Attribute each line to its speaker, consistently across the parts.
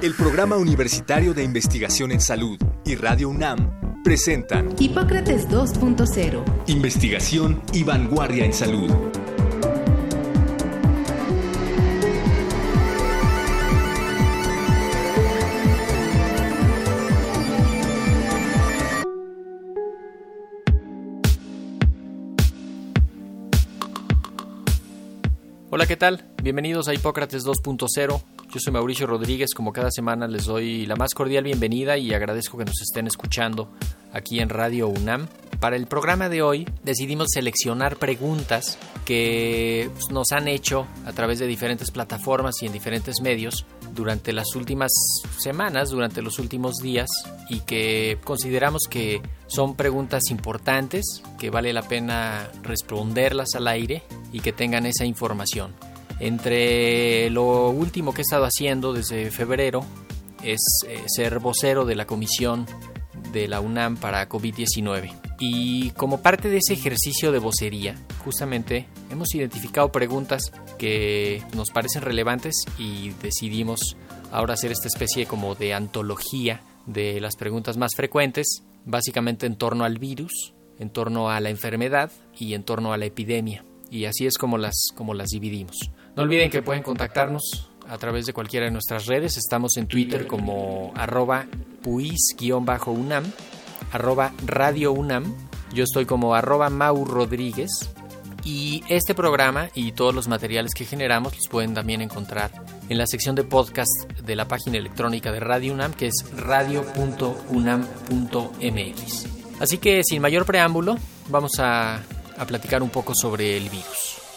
Speaker 1: El Programa Universitario de Investigación en Salud y Radio UNAM presentan
Speaker 2: Hipócrates 2.0.
Speaker 1: Investigación y vanguardia en salud.
Speaker 3: Hola, ¿qué tal? Bienvenidos a Hipócrates 2.0. Yo soy Mauricio Rodríguez, como cada semana les doy la más cordial bienvenida y agradezco que nos estén escuchando aquí en Radio UNAM. Para el programa de hoy decidimos seleccionar preguntas que pues, nos han hecho a través de diferentes plataformas y en diferentes medios durante las últimas semanas, durante los últimos días y que consideramos que son preguntas importantes, que vale la pena responderlas al aire y que tengan esa información. Entre lo último que he estado haciendo desde febrero es eh, ser vocero de la comisión de la UNAM para COVID-19. Y como parte de ese ejercicio de vocería, justamente hemos identificado preguntas que nos parecen relevantes y decidimos ahora hacer esta especie como de antología de las preguntas más frecuentes, básicamente en torno al virus, en torno a la enfermedad y en torno a la epidemia. Y así es como las, como las dividimos. No olviden que pueden contactarnos a través de cualquiera de nuestras redes. Estamos en Twitter como arroba puis-unam, arroba radio unam. Yo estoy como arroba Mau Rodríguez. Y este programa y todos los materiales que generamos los pueden también encontrar en la sección de podcast de la página electrónica de Radio UNAM, que es radio.unam.mx. Así que sin mayor preámbulo, vamos a, a platicar un poco sobre el virus.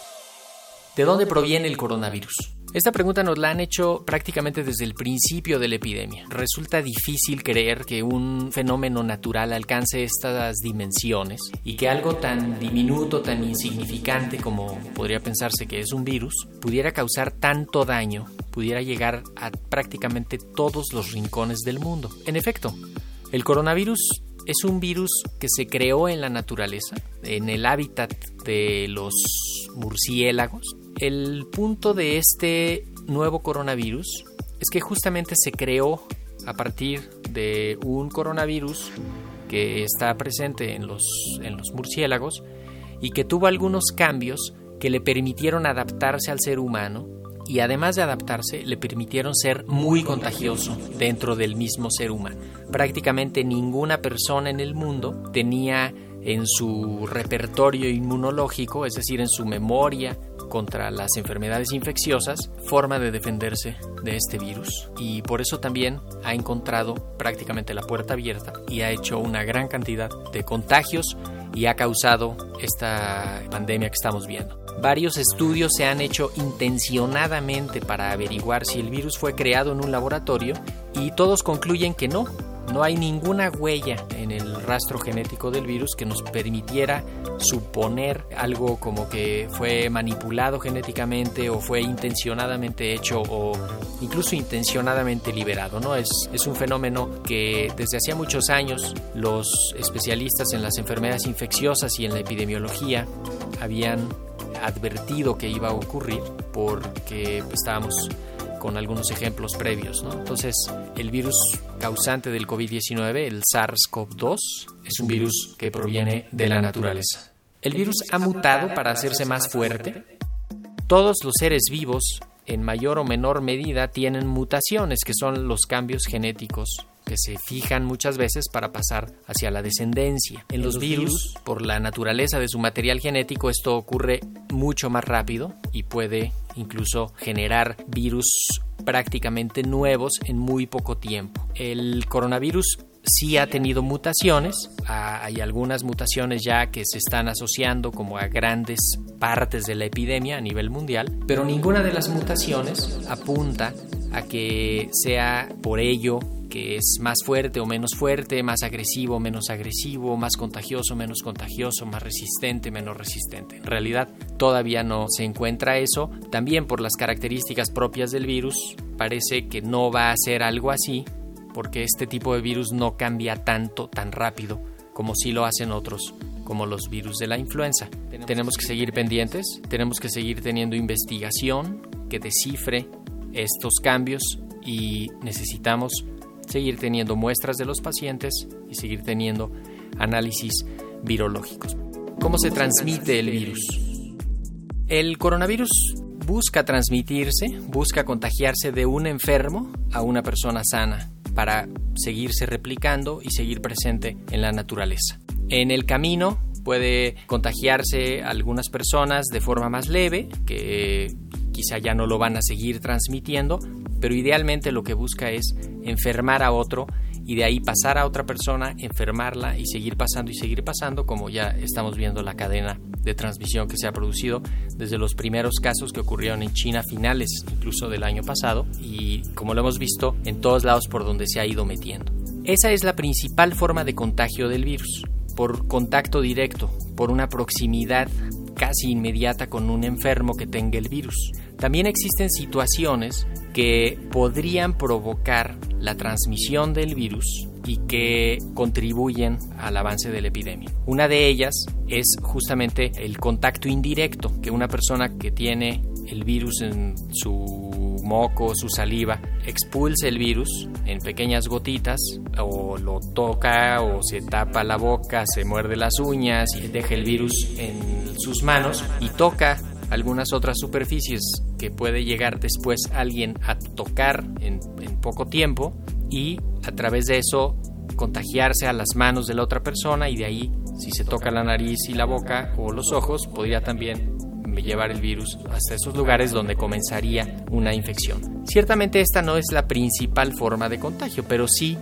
Speaker 3: ¿De dónde proviene el coronavirus? Esta pregunta nos la han hecho prácticamente desde el principio de la epidemia. Resulta difícil creer que un fenómeno natural alcance estas dimensiones y que algo tan diminuto, tan insignificante como podría pensarse que es un virus, pudiera causar tanto daño, pudiera llegar a prácticamente todos los rincones del mundo. En efecto, el coronavirus es un virus que se creó en la naturaleza, en el hábitat de los murciélagos, el punto de este nuevo coronavirus es que justamente se creó a partir de un coronavirus que está presente en los, en los murciélagos y que tuvo algunos cambios que le permitieron adaptarse al ser humano y además de adaptarse le permitieron ser muy contagioso dentro del mismo ser humano. Prácticamente ninguna persona en el mundo tenía en su repertorio inmunológico, es decir, en su memoria contra las enfermedades infecciosas, forma de defenderse de este virus. Y por eso también ha encontrado prácticamente la puerta abierta y ha hecho una gran cantidad de contagios y ha causado esta pandemia que estamos viendo. Varios estudios se han hecho intencionadamente para averiguar si el virus fue creado en un laboratorio y todos concluyen que no, no hay ninguna huella en el rastro genético del virus que nos permitiera suponer algo como que fue manipulado genéticamente o fue intencionadamente hecho o incluso intencionadamente liberado. ¿no? Es, es un fenómeno que desde hacía muchos años los especialistas en las enfermedades infecciosas y en la epidemiología habían advertido que iba a ocurrir porque pues, estábamos con algunos ejemplos previos. Entonces, el virus causante del COVID-19, el SARS-CoV-2, es un virus que proviene de la naturaleza. El virus ha mutado para hacerse más fuerte. Todos los seres vivos, en mayor o menor medida, tienen mutaciones, que son los cambios genéticos que se fijan muchas veces para pasar hacia la descendencia. En los virus, por la naturaleza de su material genético, esto ocurre mucho más rápido y puede incluso generar virus prácticamente nuevos en muy poco tiempo. El coronavirus sí ha tenido mutaciones, hay algunas mutaciones ya que se están asociando como a grandes partes de la epidemia a nivel mundial, pero ninguna de las mutaciones apunta a que sea por ello que es más fuerte o menos fuerte, más agresivo o menos agresivo, más contagioso o menos contagioso, más resistente o menos resistente. En realidad todavía no se encuentra eso, también por las características propias del virus, parece que no va a ser algo así, porque este tipo de virus no cambia tanto, tan rápido, como si lo hacen otros como los virus de la influenza. Tenemos que seguir pendientes, tenemos que seguir teniendo investigación que descifre estos cambios y necesitamos seguir teniendo muestras de los pacientes y seguir teniendo análisis virológicos. ¿Cómo se transmite el virus? El coronavirus busca transmitirse, busca contagiarse de un enfermo a una persona sana para seguirse replicando y seguir presente en la naturaleza. En el camino puede contagiarse a algunas personas de forma más leve, que quizá ya no lo van a seguir transmitiendo, pero idealmente lo que busca es enfermar a otro y de ahí pasar a otra persona, enfermarla y seguir pasando y seguir pasando, como ya estamos viendo la cadena de transmisión que se ha producido desde los primeros casos que ocurrieron en China finales incluso del año pasado y como lo hemos visto en todos lados por donde se ha ido metiendo. Esa es la principal forma de contagio del virus, por contacto directo, por una proximidad casi inmediata con un enfermo que tenga el virus. También existen situaciones que podrían provocar la transmisión del virus y que contribuyen al avance de la epidemia. Una de ellas es justamente el contacto indirecto, que una persona que tiene el virus en su moco, su saliva, expulse el virus en pequeñas gotitas o lo toca o se tapa la boca, se muerde las uñas y deja el virus en sus manos y toca algunas otras superficies que puede llegar después alguien a tocar en, poco tiempo y a través de eso contagiarse a las manos de la otra persona y de ahí si se toca la nariz y la boca o los ojos podría también llevar el virus hasta esos lugares donde comenzaría una infección. Ciertamente esta no es la principal forma de contagio, pero sí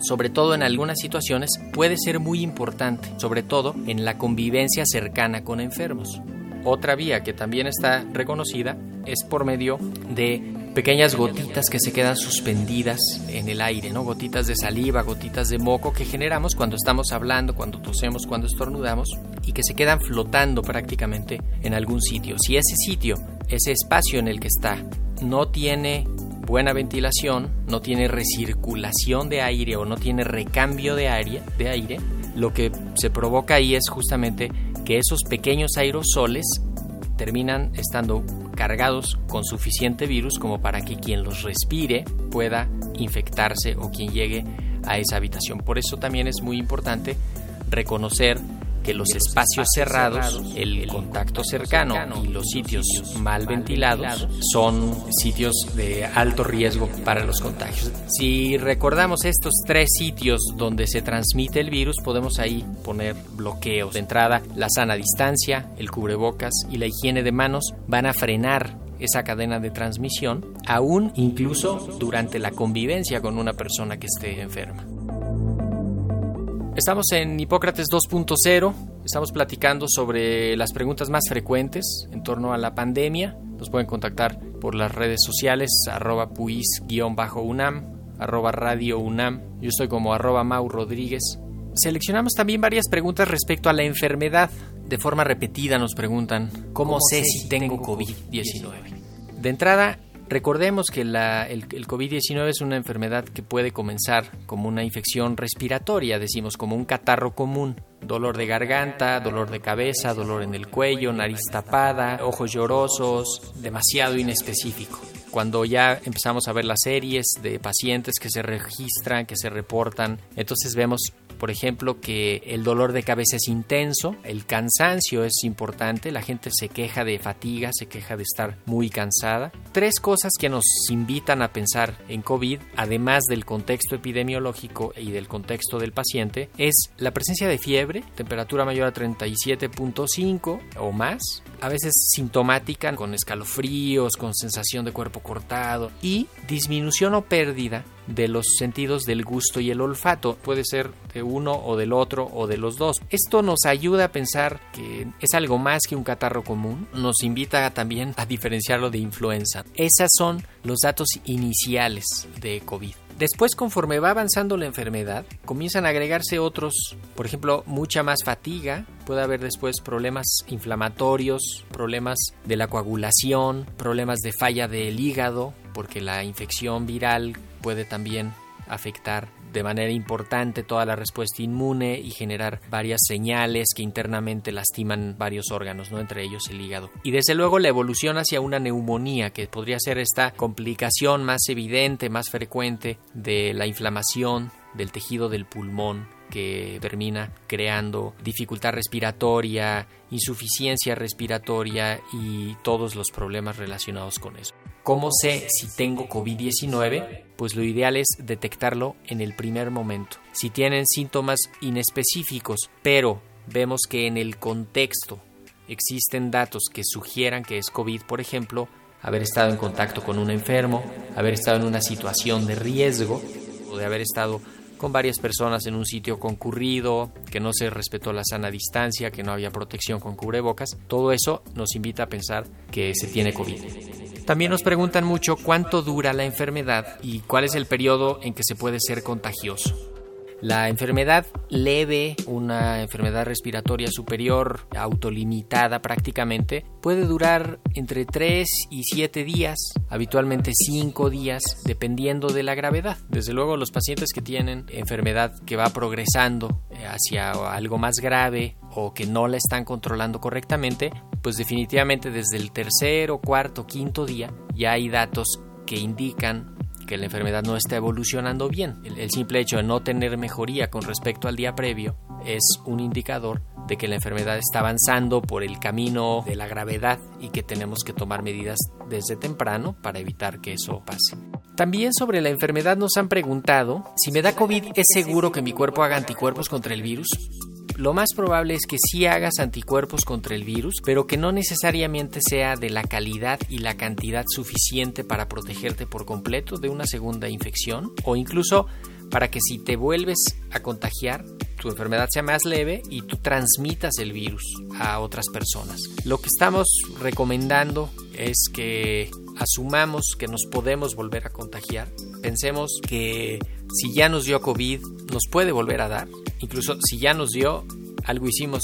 Speaker 3: sobre todo en algunas situaciones, puede ser muy importante, sobre todo en la convivencia cercana con enfermos. Otra vía que también está reconocida es por medio de pequeñas gotitas que se quedan suspendidas en el aire, ¿no? Gotitas de saliva, gotitas de moco que generamos cuando estamos hablando, cuando tosemos, cuando estornudamos y que se quedan flotando prácticamente en algún sitio. Si ese sitio, ese espacio en el que está, no tiene buena ventilación, no tiene recirculación de aire o no tiene recambio de aire, de aire, lo que se provoca ahí es justamente que esos pequeños aerosoles terminan estando cargados con suficiente virus como para que quien los respire pueda infectarse o quien llegue a esa habitación. Por eso también es muy importante reconocer que los espacios cerrados, el contacto cercano y los sitios mal ventilados son sitios de alto riesgo para los contagios. Si recordamos estos tres sitios donde se transmite el virus, podemos ahí poner bloqueos. De entrada, la sana distancia, el cubrebocas y la higiene de manos van a frenar esa cadena de transmisión, aún incluso durante la convivencia con una persona que esté enferma. Estamos en Hipócrates 2.0, estamos platicando sobre las preguntas más frecuentes en torno a la pandemia. Nos pueden contactar por las redes sociales, arroba puis-unam, arroba radio UNAM. Yo estoy como arroba Mau Rodríguez. Seleccionamos también varias preguntas respecto a la enfermedad. De forma repetida nos preguntan, ¿cómo, sé si tengo COVID-19? De entrada, Recordemos que el, COVID-19 es una enfermedad que puede comenzar como una infección respiratoria, decimos como un catarro común, dolor de garganta, dolor de cabeza, dolor en el cuello, nariz tapada, ojos llorosos, demasiado inespecífico. Cuando ya empezamos a ver las series de pacientes que se registran, que se reportan, entonces vemos por ejemplo, que el dolor de cabeza es intenso, el cansancio es importante, la gente se queja de fatiga, se queja de estar muy cansada. Tres cosas que nos invitan a pensar en COVID, además del contexto epidemiológico y del contexto del paciente, es la presencia de fiebre, temperatura mayor a 37.5 o más, a veces sintomática, con escalofríos, con sensación de cuerpo cortado y disminución o pérdida de los sentidos del gusto y el olfato. Puede ser de uno o del otro o de los dos. Esto nos ayuda a pensar que es algo más que un catarro común. Nos invita también a diferenciarlo de influenza. Esos son los datos iniciales de COVID. Después, conforme va avanzando la enfermedad, comienzan a agregarse otros, por ejemplo, mucha más fatiga, puede haber después problemas inflamatorios, problemas de la coagulación, problemas de falla del hígado, porque la infección viral puede también afectar de manera importante toda la respuesta inmune y generar varias señales que internamente lastiman varios órganos, ¿no? entre ellos el hígado. Y desde luego la evolución hacia una neumonía, que podría ser esta complicación más evidente, más frecuente de la inflamación del tejido del pulmón que termina creando dificultad respiratoria, insuficiencia respiratoria y todos los problemas relacionados con eso. ¿Cómo sé si tengo COVID-19? Pues lo ideal es detectarlo en el primer momento. Si tienen síntomas inespecíficos, pero vemos que en el contexto existen datos que sugieran que es COVID, por ejemplo, haber estado en contacto con un enfermo, haber estado en una situación de riesgo o de haber estado con varias personas en un sitio concurrido, que no se respetó la sana distancia, que no había protección con cubrebocas, todo eso nos invita a pensar que se tiene COVID. También nos preguntan mucho cuánto dura la enfermedad y cuál es el periodo en que se puede ser contagioso. La enfermedad leve, una enfermedad respiratoria superior, autolimitada prácticamente, puede durar entre 3 y 7 días, habitualmente 5 días, dependiendo de la gravedad. Desde luego los pacientes que tienen enfermedad que va progresando eh, hacia algo más grave o que no la están controlando correctamente, pues definitivamente desde el tercer cuarto, quinto día ya hay datos que indican que la enfermedad no está evolucionando bien. El, simple hecho de no tener mejoría con respecto al día previo es un indicador de que la enfermedad está avanzando por el camino de la gravedad y que tenemos que tomar medidas desde temprano para evitar que eso pase. También sobre la enfermedad nos han preguntado si me da COVID es seguro que mi cuerpo haga anticuerpos contra el virus. Lo más probable es que sí hagas anticuerpos contra el virus, pero que no necesariamente sea de la calidad y la cantidad suficiente para protegerte por completo de una segunda infección o incluso para que si te vuelves a contagiar, tu enfermedad sea más leve y tú transmitas el virus a otras personas. Lo que estamos recomendando es que asumamos que nos podemos volver a contagiar. Pensemos que si ya nos dio COVID, nos puede volver a dar. Incluso si ya nos dio, algo hicimos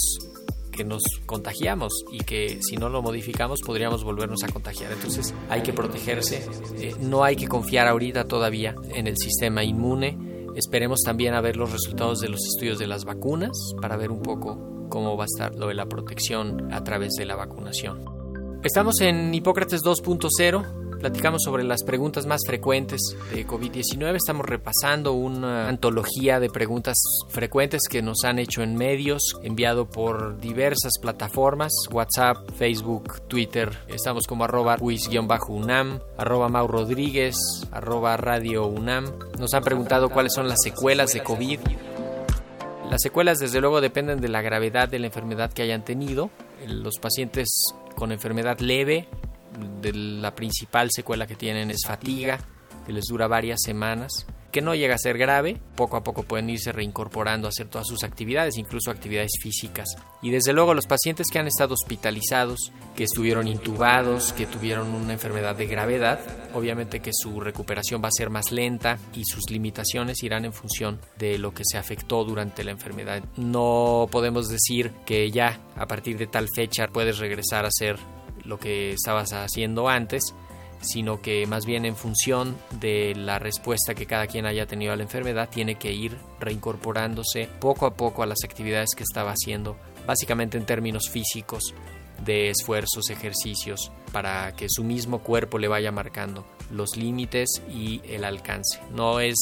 Speaker 3: que nos contagiamos y que si no lo modificamos podríamos volvernos a contagiar. Entonces hay que protegerse, eh, no hay que confiar ahorita todavía en el sistema inmune. Esperemos también a ver los resultados de los estudios de las vacunas para ver un poco cómo va a estar lo de la protección a través de la vacunación. Estamos en Hipócrates 2.0 Platicamos sobre las preguntas más frecuentes de COVID-19. Estamos repasando una antología de preguntas frecuentes que nos han hecho en medios, enviado por diversas plataformas, WhatsApp, Facebook, Twitter. Estamos como arroba unam arroba Mau Rodríguez, arroba Radio UNAM. Nos han preguntado cuáles son las secuelas de COVID. Las secuelas desde luego dependen de la gravedad de la enfermedad que hayan tenido. Los pacientes con enfermedad leve de la principal secuela que tienen es fatiga, que les dura varias semanas, que no llega a ser grave, poco a poco pueden irse reincorporando a hacer todas sus actividades, incluso actividades físicas. Y desde luego los pacientes que han estado hospitalizados, que estuvieron intubados, que tuvieron una enfermedad de gravedad, obviamente que su recuperación va a ser más lenta y sus limitaciones irán en función de lo que se afectó durante la enfermedad. No podemos decir que ya a partir de tal fecha puedes regresar a ser lo que estabas haciendo antes, sino que más bien en función de la respuesta que cada quien haya tenido a la enfermedad, tiene que ir reincorporándose poco a poco a las actividades que estaba haciendo, básicamente en términos físicos, de esfuerzos, ejercicios, para que su mismo cuerpo le vaya marcando los límites y el alcance. No es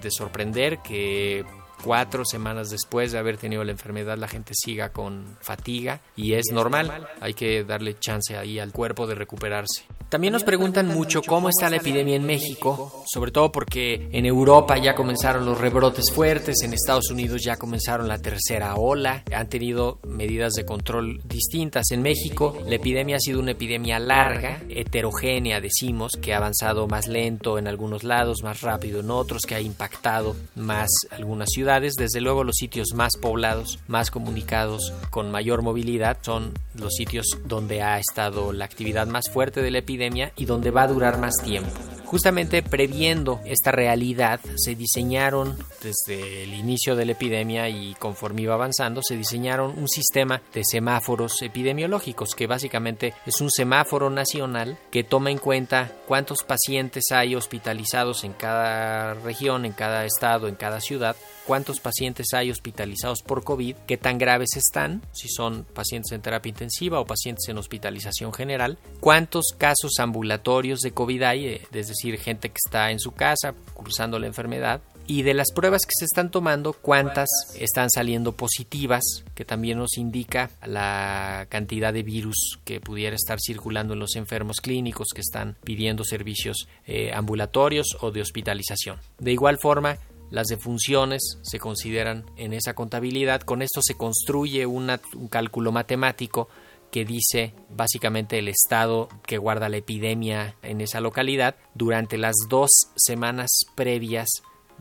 Speaker 3: de sorprender que cuatro semanas después de haber tenido la enfermedad la gente siga con fatiga y es normal, hay que darle chance ahí al cuerpo de recuperarse. También nos preguntan mucho cómo está la epidemia en México, sobre todo porque en Europa ya comenzaron los rebrotes fuertes, en Estados Unidos ya comenzaron la tercera ola, han tenido medidas de control distintas. En México la epidemia ha sido una epidemia larga, heterogénea decimos, que ha avanzado más lento en algunos lados, más rápido en otros, que ha impactado más algunas ciudades. Desde luego los sitios más poblados, más comunicados, con mayor movilidad son los sitios donde ha estado la actividad más fuerte de la epidemia y donde va a durar más tiempo. Justamente previendo esta realidad, se diseñaron desde el inicio de la epidemia y conforme iba avanzando, se diseñaron un sistema de semáforos epidemiológicos, que básicamente es un semáforo nacional que toma en cuenta cuántos pacientes hay hospitalizados en cada región, en cada estado, en cada ciudad, cuántos pacientes hay hospitalizados por COVID, qué tan graves están, si son pacientes en terapia intensiva o pacientes en hospitalización general, cuántos casos ambulatorios de COVID hay, eh, es decir, gente que está en su casa cursando la enfermedad, y de las pruebas que se están tomando, cuántas están saliendo positivas, que también nos indica la cantidad de virus que pudiera estar circulando en los enfermos clínicos que están pidiendo servicios eh, ambulatorios o de hospitalización. De igual forma, las defunciones se consideran en esa contabilidad. Con esto se construye un cálculo matemático que dice básicamente el estado que guarda la epidemia en esa localidad durante las dos semanas previas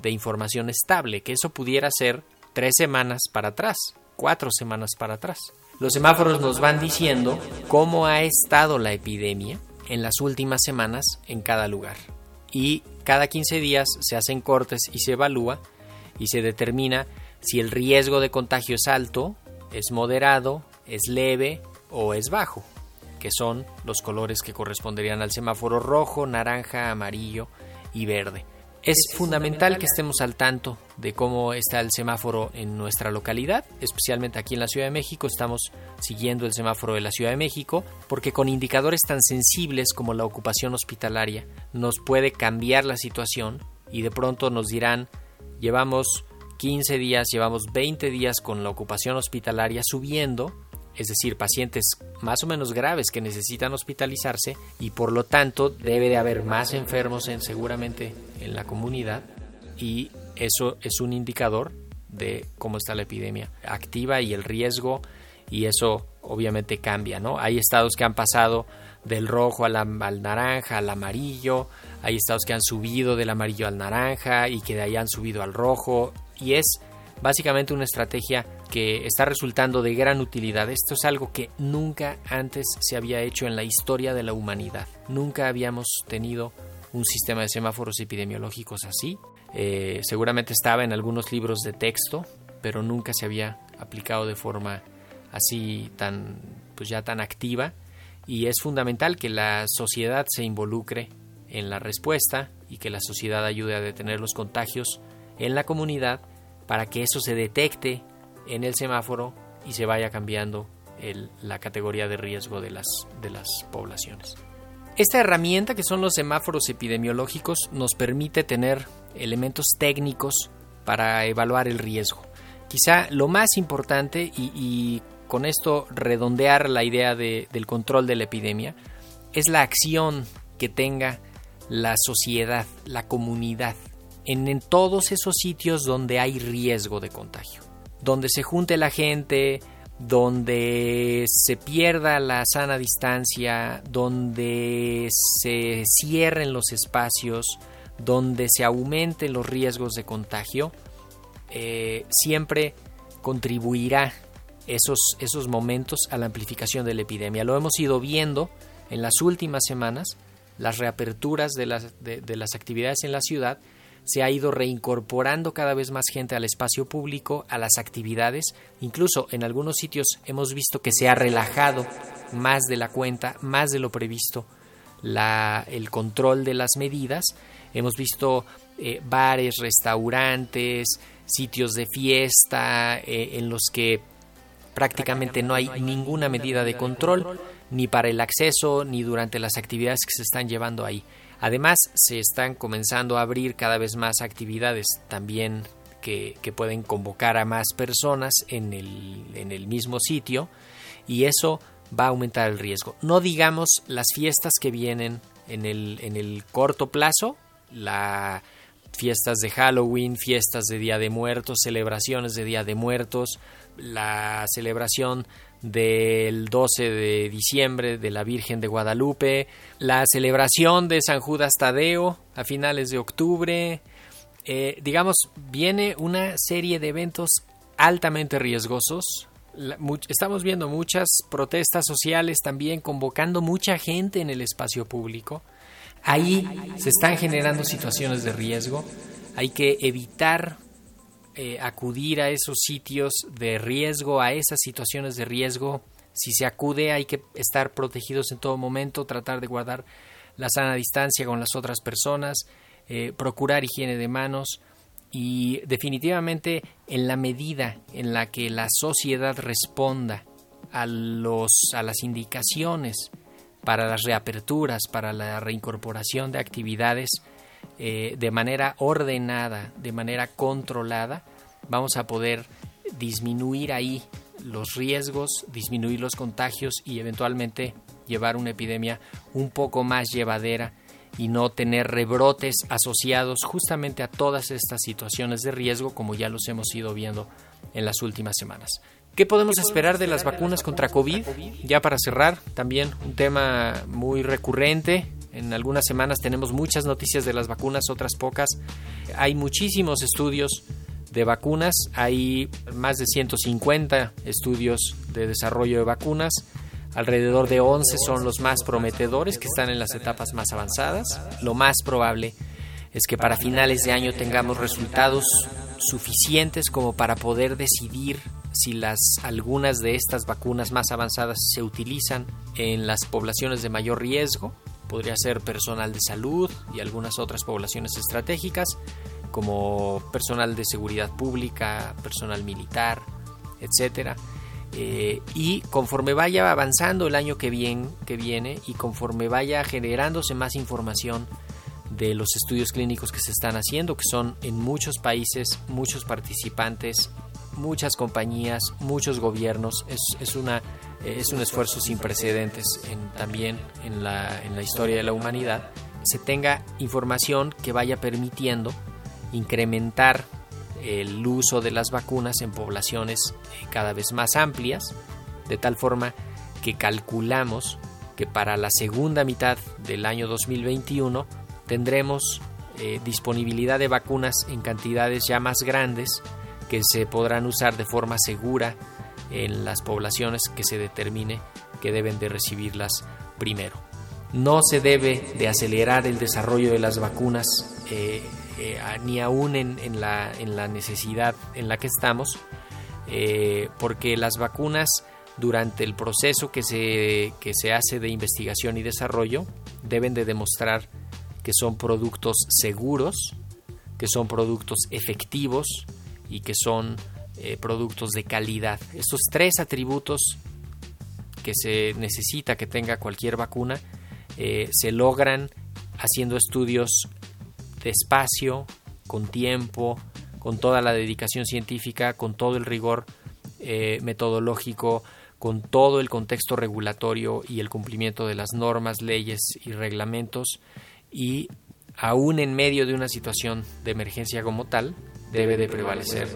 Speaker 3: de información estable, que eso pudiera ser tres semanas para atrás, cuatro semanas para atrás. Los semáforos nos van diciendo cómo ha estado la epidemia en las últimas semanas en cada lugar. Y cada 15 días se hacen cortes y se evalúa y se determina si el riesgo de contagio es alto, es moderado, es leve o es bajo, que son los colores que corresponderían al semáforo rojo, naranja, amarillo y verde. Es fundamental que estemos al tanto de cómo está el semáforo en nuestra localidad, especialmente aquí en la Ciudad de México. Estamos siguiendo el semáforo de la Ciudad de México porque con indicadores tan sensibles como la ocupación hospitalaria nos puede cambiar la situación y de pronto nos dirán llevamos 15 días, llevamos 20 días con la ocupación hospitalaria subiendo es decir, pacientes más o menos graves que necesitan hospitalizarse y por lo tanto debe de haber más enfermos en, seguramente en la comunidad y eso es un indicador de cómo está la epidemia activa y el riesgo y eso obviamente cambia, ¿no? Hay estados que han pasado del rojo al, al naranja, al amarillo, hay estados que han subido del amarillo al naranja y que de ahí han subido al rojo y es básicamente una estrategia que está resultando de gran utilidad. Esto es algo que nunca antes se había hecho en la historia de la humanidad. Nunca habíamos tenido un sistema de semáforos epidemiológicos así. Eh, seguramente estaba en algunos libros de texto, pero nunca se había aplicado de forma así tan, pues ya tan activa. Y es fundamental que la sociedad se involucre en la respuesta y que la sociedad ayude a detener los contagios en la comunidad para que eso se detecte en el semáforo y se vaya cambiando la categoría de riesgo de las, de las poblaciones. Esta herramienta que son los semáforos epidemiológicos nos permite tener elementos técnicos para evaluar el riesgo. Quizá lo más importante y, con esto redondear la idea del control de la epidemia es la acción que tenga la sociedad, la comunidad en, todos esos sitios donde hay riesgo de contagio. Donde se junte la gente, donde se pierda la sana distancia, donde se cierren los espacios, donde se aumenten los riesgos de contagio, eh, siempre contribuirá esos, esos momentos a la amplificación de la epidemia. Lo hemos ido viendo en las últimas semanas, las reaperturas de las, de las actividades en la ciudad se ha ido reincorporando cada vez más gente al espacio público, a las actividades. Incluso en algunos sitios hemos visto que se ha relajado más de la cuenta, más de lo previsto la, el control de las medidas. Hemos visto eh, bares, restaurantes, sitios de fiesta eh, en los que prácticamente no hay ninguna medida de control, ni para el acceso, ni durante las actividades que se están llevando ahí. Además, se están comenzando a abrir cada vez más actividades también que, pueden convocar a más personas en el, en el mismo sitio y eso va a aumentar el riesgo. No digamos las fiestas que vienen en el, en el corto plazo, las fiestas de Halloween, fiestas de Día de Muertos, celebraciones de Día de Muertos, la celebración del 12 de diciembre de la Virgen de Guadalupe, la celebración de San Judas Tadeo a finales de octubre. Eh, digamos, viene una serie de eventos altamente riesgosos. estamos viendo muchas protestas sociales también convocando mucha gente en el espacio público. Ahí se están generando situaciones de riesgo. Hay que evitar eh, acudir a esos sitios de riesgo, a esas situaciones de riesgo. Si se acude hay que estar protegidos en todo momento, tratar de guardar la sana distancia con las otras personas, eh, procurar higiene de manos y definitivamente en la medida en la que la sociedad responda a, los, a las indicaciones para las reaperturas, para la reincorporación de actividades eh, de manera ordenada, de manera controlada, vamos a poder disminuir ahí los riesgos, disminuir los contagios y eventualmente llevar una epidemia un poco más llevadera y no tener rebrotes asociados justamente a todas estas situaciones de riesgo como ya los hemos ido viendo en las últimas semanas. ¿Qué podemos esperar de las vacunas contra COVID? Ya para cerrar, también un tema muy recurrente. En algunas semanas tenemos muchas noticias de las vacunas, otras pocas. Hay muchísimos estudios de vacunas, hay más de 150 estudios de desarrollo de vacunas. Alrededor de 11 son los más prometedores que están en las etapas más avanzadas. Lo más probable es que para finales de año tengamos resultados suficientes como para poder decidir si las algunas de estas vacunas más avanzadas se utilizan en las poblaciones de mayor riesgo, podría ser personal de salud y algunas otras poblaciones estratégicas, como personal de seguridad pública, personal militar, etcétera. Eh, y conforme vaya avanzando el año que, viene, que viene y conforme vaya generándose más información de los estudios clínicos que se están haciendo, que son en muchos países, muchos participantes, muchas compañías, muchos gobiernos. Es, es, una, es un esfuerzo sin precedentes también en la, en la historia de la humanidad. Se tenga información que vaya permitiendo incrementar el uso de las vacunas en poblaciones eh, cada vez más amplias, de tal forma que calculamos que para la segunda mitad del año 2021 tendremos eh, disponibilidad de vacunas en cantidades ya más grandes que se podrán usar de forma segura en las poblaciones que se determine que deben de recibirlas primero. No se debe de acelerar el desarrollo de las vacunas eh, eh, ni aún en, la, en, la, necesidad en la que estamos, eh, porque las vacunas durante el proceso que se, que se hace de investigación y desarrollo deben de demostrar que son productos seguros, que son productos efectivos, y que son eh, productos de calidad. Estos tres atributos que se necesita que tenga cualquier vacuna eh, se logran haciendo estudios despacio, con tiempo, con toda la dedicación científica, con todo el rigor eh, metodológico, con todo el contexto regulatorio y el cumplimiento de las normas, leyes y reglamentos y aún en medio de una situación de emergencia como tal, debe de prevalecer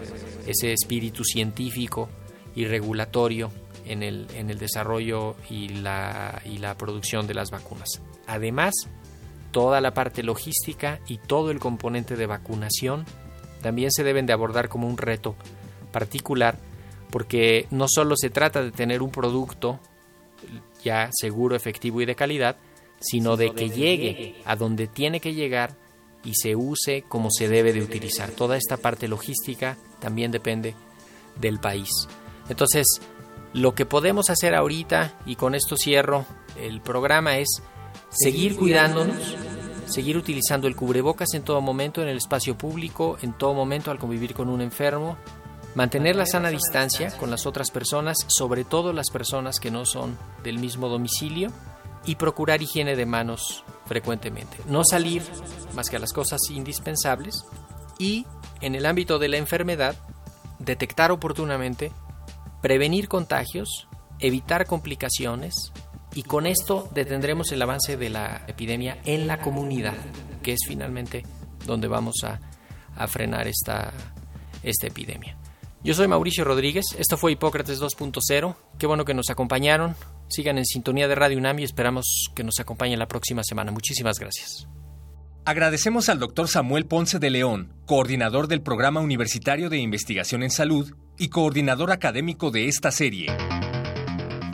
Speaker 3: ese espíritu científico y regulatorio en el, en el desarrollo y la, y la producción de las vacunas. Además, toda la parte logística y todo el componente de vacunación también se deben de abordar como un reto particular porque no solo se trata de tener un producto ya seguro, efectivo y de calidad, sino de que llegue a donde tiene que llegar y se use como se debe de utilizar. Toda esta parte logística también depende del país. Entonces, lo que podemos hacer ahorita, y con esto cierro el programa, es seguir cuidándonos, seguir utilizando el cubrebocas en todo momento, en el espacio público, en todo momento al convivir con un enfermo, mantener la sana distancia con las otras personas, sobre todo las personas que no son del mismo domicilio, y procurar higiene de manos frecuentemente. No salir más que a las cosas indispensables y en el ámbito de la enfermedad, detectar oportunamente, prevenir contagios, evitar complicaciones y con esto detendremos el avance de la epidemia en la comunidad, que es finalmente donde vamos a, frenar esta, esta epidemia. Yo soy Mauricio Rodríguez, esto fue Hipócrates 2.0, qué bueno que nos acompañaron. Sigan en sintonía de Radio UNAM y esperamos que nos acompañen la próxima semana. Muchísimas gracias.
Speaker 1: Agradecemos al doctor Samuel Ponce de León, coordinador del Programa Universitario de Investigación en Salud y coordinador académico de esta serie.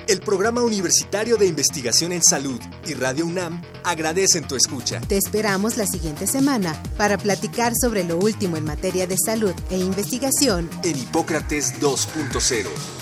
Speaker 1: El Programa Universitario de Investigación en Salud y Radio UNAM agradecen tu escucha.
Speaker 2: Te esperamos la siguiente semana para platicar sobre lo último en materia de salud e investigación
Speaker 1: en Hipócrates 2.0.